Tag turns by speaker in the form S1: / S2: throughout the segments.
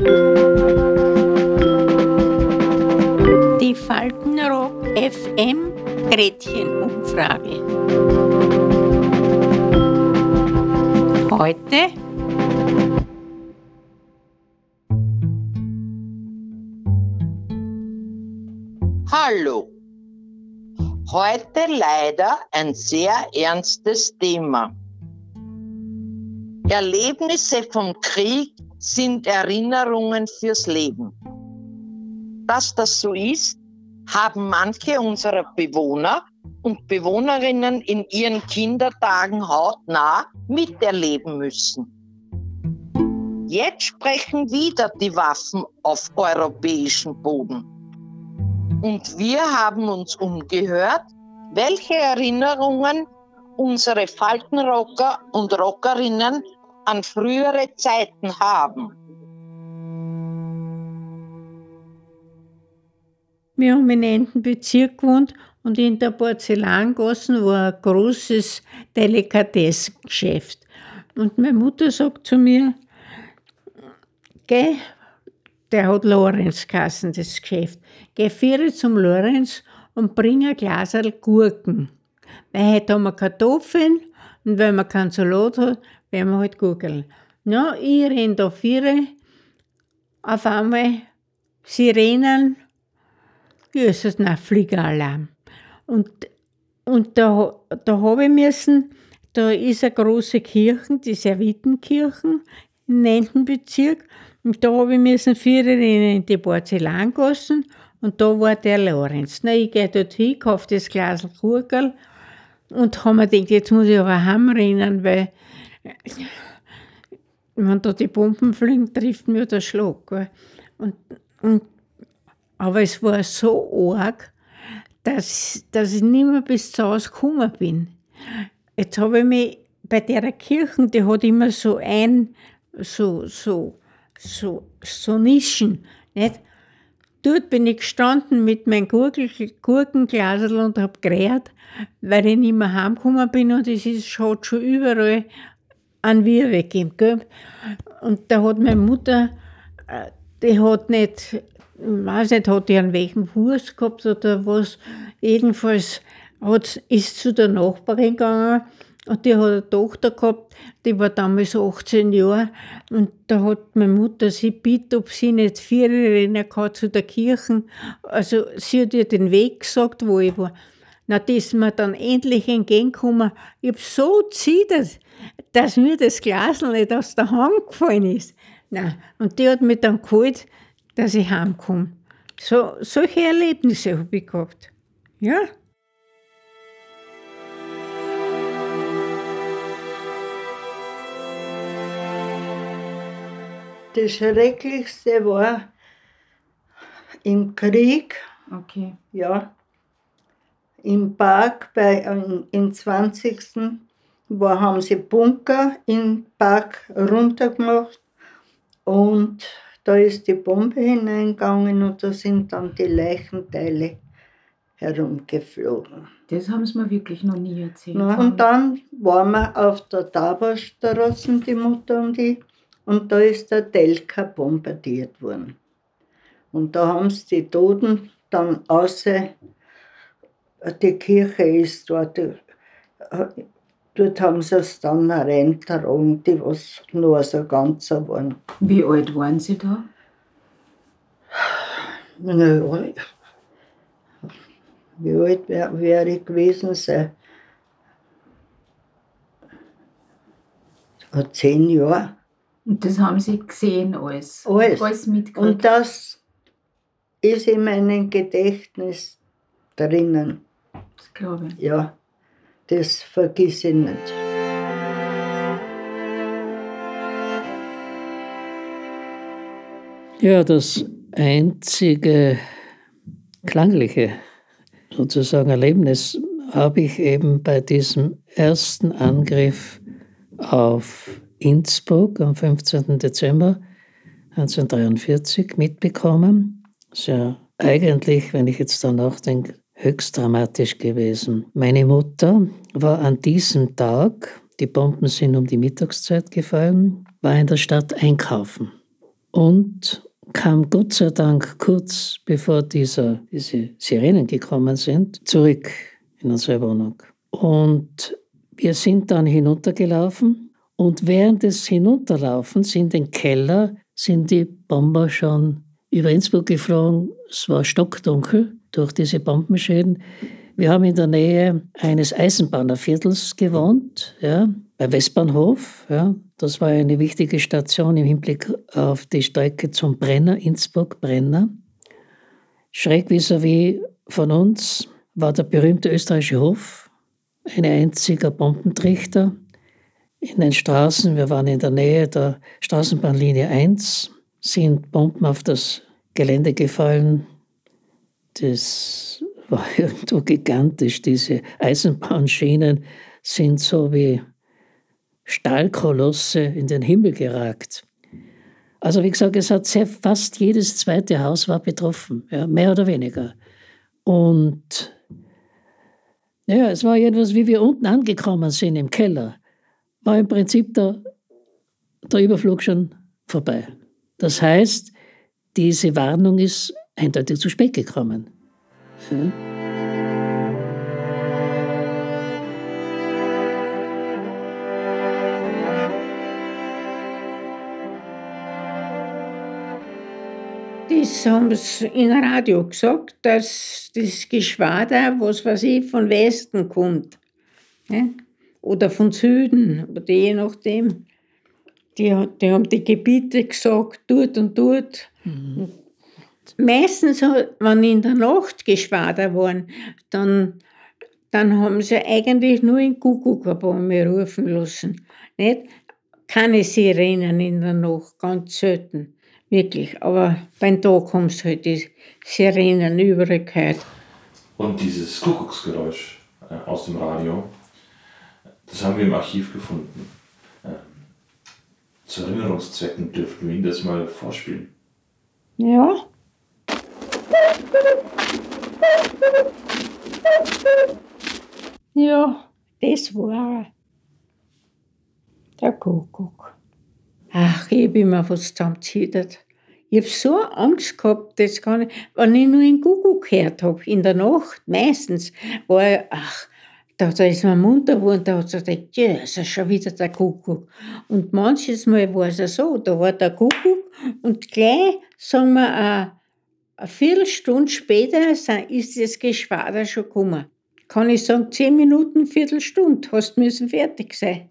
S1: Die Faltenrock FM Gretchenumfrage. Heute
S2: Hallo. Heute leider ein sehr ernstes Thema. Erlebnisse vom Krieg sind Erinnerungen fürs Leben. Dass das so ist, haben manche unserer Bewohner und Bewohnerinnen in ihren Kindertagen hautnah miterleben müssen. Jetzt sprechen wieder die Waffen auf europäischem Boden. Und wir haben uns umgehört, welche Erinnerungen unsere Faltenrocker und Rockerinnen an frühere Zeiten haben.
S1: Wir haben in einem Bezirk gewohnt und in der Porzellangasse war ein großes Delikatessengeschäft. Und meine Mutter sagt zu mir, geh, der hat Lorenz Kassen, das Geschäft, geh vier zum Lorenz und bring ein Glas Gurken. Weil heute haben wir Kartoffeln und wenn man keinen Salat hat, werden wir halt Gurkeln. Ja, ich renn da vier, auf einmal Sirenen, Jesus, na, Fliegeralarm. Und, und da, da habe ich müssen, da ist eine große Kirche, die Servitenkirchen, im 9. Bezirk, und da habe ich müssen vier in die Porzellangassen und da war der Lorenz. Na, ich gehe dort hin, kaufe das Glas Gurkel und habe mir gedacht, jetzt muss ich aber heimrennen, weil wenn da die Bomben fliegen, trifft mir der Schlag. Und, und, aber es war so arg, dass, dass ich nicht mehr bis zu Hause gekommen bin. Jetzt habe ich mich bei der Kirche, die hat immer so ein, so, so, so, so Nischen, nicht? Dort bin ich gestanden mit meinem Gurkenglasel und habe gerät, weil ich nicht mehr heimgekommen bin und es ist, hat schon überall einen Wir weggegeben. Gell? Und da hat meine Mutter, äh, die hat nicht, ich weiß nicht, hat die einen welchen Fuß gehabt oder was, jedenfalls hat, ist zu der Nachbarin gegangen und die hat eine Tochter gehabt, die war damals 18 Jahre. Und da hat meine Mutter sie bitte, ob sie nicht vier rennen kann zu der Kirche. Also sie hat ihr den Weg gesagt, wo ich war. Na, die ist mir dann endlich entgegengekommen. Ich habe so zittert, dass mir das Glas nicht aus der Hand gefallen ist. Na, und die hat mich dann geholt, dass ich heimkomme. So, solche Erlebnisse habe ich gehabt. Ja.
S3: Das Schrecklichste war im Krieg.
S4: Okay.
S3: Ja. Im Park bei, im 20. War, haben sie Bunker im Park runtergemacht und da ist die Bombe hineingegangen und da sind dann die Leichenteile herumgeflogen.
S4: Das haben sie mir wirklich noch nie erzählt.
S3: Na, und dann waren wir auf der Taberstraße, die Mutter und ich, und da ist der Delka bombardiert worden. Und da haben sie die Toten dann außer, die Kirche ist dort, dort haben sie es dann reingetragen, die was nur so ganz waren.
S4: Wie alt waren Sie da?
S3: Na, wie alt wäre wär ich gewesen sein? Zehn Jahre.
S4: Und das haben Sie gesehen alles?
S3: Alles.
S4: Alles mitgekriegt?
S3: Und das ist in meinem Gedächtnis drinnen.
S4: Das glaube ich.
S3: Ja, das vergiss ich nicht.
S5: Ja, das einzige klangliche sozusagen Erlebnis habe ich eben bei diesem ersten Angriff auf Innsbruck am 15. Dezember 1943 mitbekommen. Das ist ja eigentlich, wenn ich jetzt da nachdenke, höchst dramatisch gewesen. Meine Mutter war an diesem Tag, die Bomben sind um die Mittagszeit gefallen, war in der Stadt einkaufen. und kam Gott sei Dank kurz bevor dieser, diese Sirenen gekommen sind, zurück in unsere Wohnung. Und wir sind dann hinuntergelaufen und während des Hinunterlaufens in den Keller sind die Bomber schon über Innsbruck geflogen. Es war stockdunkel durch diese Bombenschäden. Wir haben in der Nähe eines Eisenbahnerviertels gewohnt, ja, bei Westbahnhof. Ja. Das war eine wichtige Station im Hinblick auf die Strecke zum Brenner, Innsbruck-Brenner. Schräg vis-à-vis von uns war der berühmte österreichische Hof, ein einziger Bombentrichter in den Straßen. Wir waren in der Nähe der Straßenbahnlinie 1, sind Bomben auf das Gelände gefallen. Das war irgendwo gigantisch. Diese Eisenbahnschienen sind so wie Stahlkolosse in den Himmel geragt. Also wie gesagt, es hat sehr, fast jedes zweite Haus war betroffen, ja, mehr oder weniger. Und ja, es war etwas, wie wir unten angekommen sind im Keller, war im Prinzip der, der Überflug schon vorbei. Das heißt, diese Warnung ist eindeutig zu spät gekommen. Ja.
S1: Das haben sie im Radio gesagt, dass das Geschwader, was weiß ich, von Westen kommt. Ne? Oder von Süden, oder je nachdem. Die, die haben die Gebiete gesagt, dort und dort. Mhm. Meistens, wenn in der Nacht Geschwader waren, dann, dann haben sie eigentlich nur in Kuckuckbäume rufen lassen. Nicht? Keine Sirenen in der Nacht, ganz selten. Wirklich. Aber beim Tag haben sie halt die Sirenen überall gehört.
S6: Und dieses Kuckucksgeräusch äh, aus dem Radio, das haben wir im Archiv gefunden. Ähm, zu Erinnerungszwecken dürften wir Ihnen das mal vorspielen.
S1: Ja. Ja, das war der Kuckuck. Ach, ich habe immer was zusammengezittert. Ich habe so Angst gehabt, das kann ich, wenn ich nur in Kuckuck gehört habe, in der Nacht meistens, war ich, ach, da, da ist mein munter geworden, da hat sie gedacht, ja, ist schon wieder der Kuckuck. Und manches Mal war es so, da war der Kuckuck und gleich, sagen wir, eine, Viertelstunde später ist das Geschwader schon gekommen. Kann ich sagen, zehn Minuten, Viertelstunde, hast müssen fertig sein.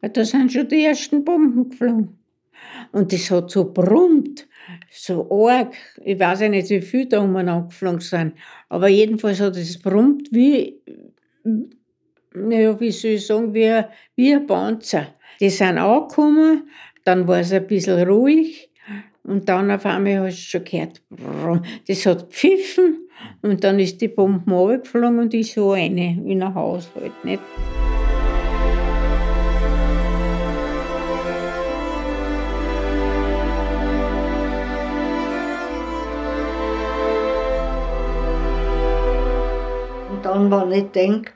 S1: Weil da sind schon die ersten Bomben geflogen. Und das hat so brummt, so arg. Ich weiß ja nicht, wie viele da umeinander geflogen sind. Aber jedenfalls hat es brummt wie, naja, wie soll ich sagen, wie, wie ein Panzer. Die sind angekommen, dann war es ein bisschen ruhig und dann auf einmal hast du schon gehört, das hat gepfiffen und dann ist die Bombe runtergeflogen und ich so eine in ein Haus halt, nicht?
S3: dann, wenn ich denke,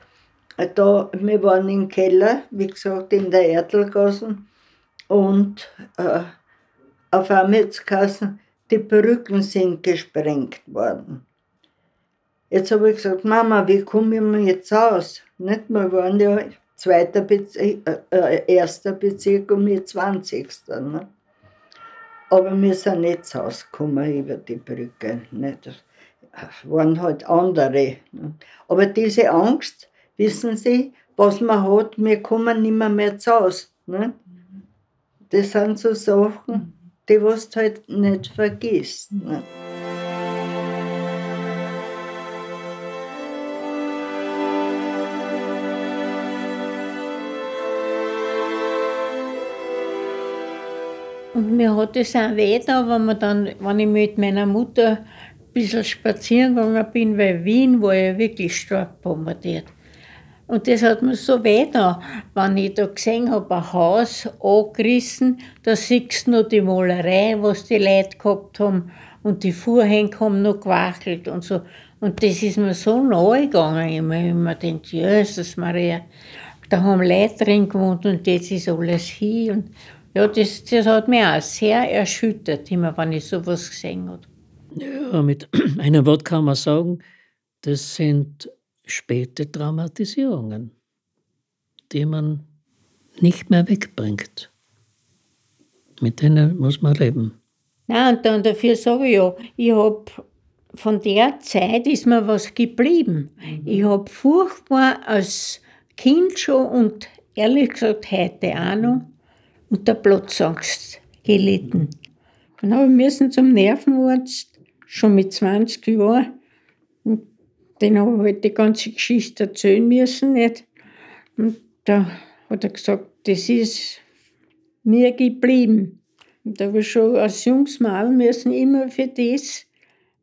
S3: da, wir waren im Keller, wie gesagt, in der Erdlgasse und äh, auf es die Brücken sind gesprengt worden. Jetzt habe ich gesagt, Mama, wie kommen wir jetzt aus? Nicht? Wir waren ja zweiter Bezirk, äh, äh, erster Bezirk und wir 20. Ne? Aber wir sind nicht rausgekommen über die Brücke. Nicht? waren halt andere. Aber diese Angst, wissen Sie, was man hat, wir kommen nicht mehr, mehr zu Hause. Ne? Das sind so Sachen, die du halt nicht vergisst. Ne?
S1: Und mir hat es auch weh wenn, man dann, wenn ich mit meiner Mutter bisschen spazieren gegangen bin, weil Wien war ja wirklich stark bombardiert. Und das hat mir so weh da, wenn ich da gesehen habe, ein Haus angerissen, da siehst du noch die Malerei, was die Leute gehabt haben und die Vorhänge haben noch gewachelt und so. Und das ist mir so nahe gegangen. Ich habe mir Jesus Maria, da haben Leute drin gewohnt und jetzt ist alles hin. Und Ja, das, das hat mich auch sehr erschüttert, immer wenn ich sowas gesehen habe.
S5: Ja, mit einem Wort kann man sagen, das sind späte Traumatisierungen, die man nicht mehr wegbringt. Mit denen muss man leben.
S1: Na und dann dafür sage ich ja, ich habe von der Zeit ist mir was geblieben. Mhm. Ich habe furchtbar als Kind schon und ehrlich gesagt heute auch noch unter Platzangst gelitten. Dann habe ich müssen zum Nervenarzt, schon mit 20 Jahren. Und den habe ich halt die ganze Geschichte erzählen müssen. Nicht? Und da hat er gesagt, das ist mir geblieben. Und da habe ich schon als junges Mal müssen immer für das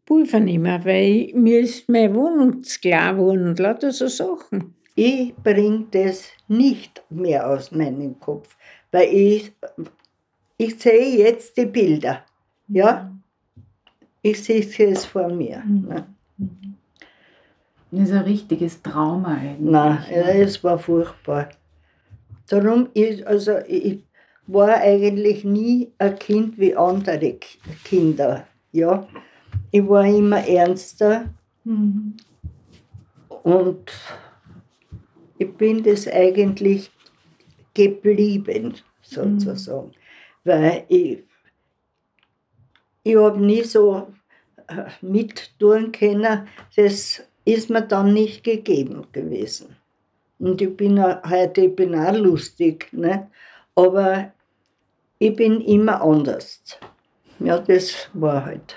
S1: Pulver nehmen, weil mir ist meine Wohnung klar geworden und lauter so Sachen.
S3: Ich bringe das nicht mehr aus meinem Kopf, weil ich, ich sehe jetzt die Bilder. Ja? Ich sehe es vor mir.
S4: Mhm. Ne? Das ist ein richtiges Trauma eigentlich.
S3: Nein, es war furchtbar. Darum ist, also ich war eigentlich nie ein Kind wie andere Kinder. Ja? Ich war immer ernster mhm. und ich bin das eigentlich geblieben, sozusagen. Mhm. Weil ich, ich habe nie so äh, mittun können, das ist mir dann nicht gegeben gewesen. Und ich bin heute ich bin auch lustig, ne? aber ich bin immer anders. Ja, das war halt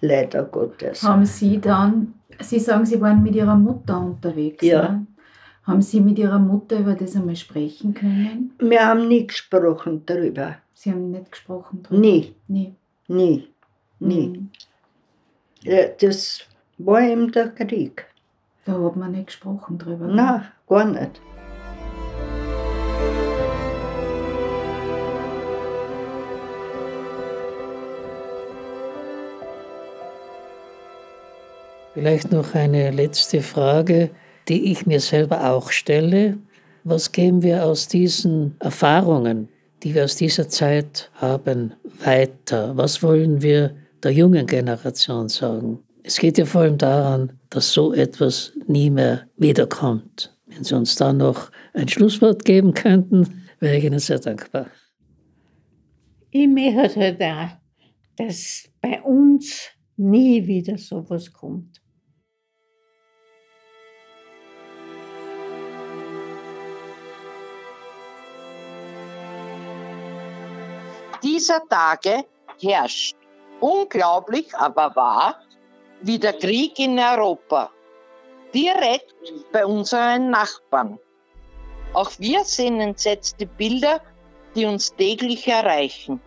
S3: leider Gottes.
S4: Haben Sie dann, Sie sagen, Sie waren mit Ihrer Mutter unterwegs.
S3: Ja. Ne?
S4: Haben Sie mit Ihrer Mutter über das einmal sprechen können?
S3: Wir haben nie gesprochen darüber.
S4: Sie haben nicht gesprochen darüber?
S3: Nie.
S4: Nie.
S3: Nie. Nie. Mhm. Ja, das war eben der Krieg.
S4: Da hat man nicht gesprochen drüber.
S3: Nein, gar nicht.
S5: Vielleicht noch eine letzte Frage, die ich mir selber auch stelle. Was geben wir aus diesen Erfahrungen, die wir aus dieser Zeit haben, weiter? Was wollen wir der jungen Generation sagen? Es geht ja vor allem daran, dass so etwas nie mehr wiederkommt. Wenn Sie uns da noch ein Schlusswort geben könnten, wäre ich Ihnen sehr dankbar.
S1: Ich möchte halt auch, dass bei uns nie wieder sowas kommt.
S2: Dieser Tage herrscht unglaublich, aber wahr wie der Krieg in Europa, direkt bei unseren Nachbarn. Auch wir sehen entsetzte Bilder, die uns täglich erreichen.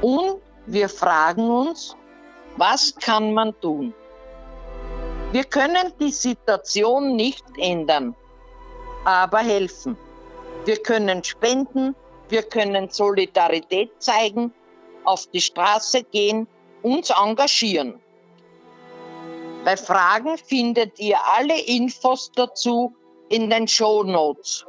S2: Und wir fragen uns, was kann man tun? Wir können die Situation nicht ändern, aber helfen. Wir können spenden, wir können Solidarität zeigen, auf die Straße gehen, uns engagieren. Bei Fragen findet ihr alle Infos dazu in den Show Notes.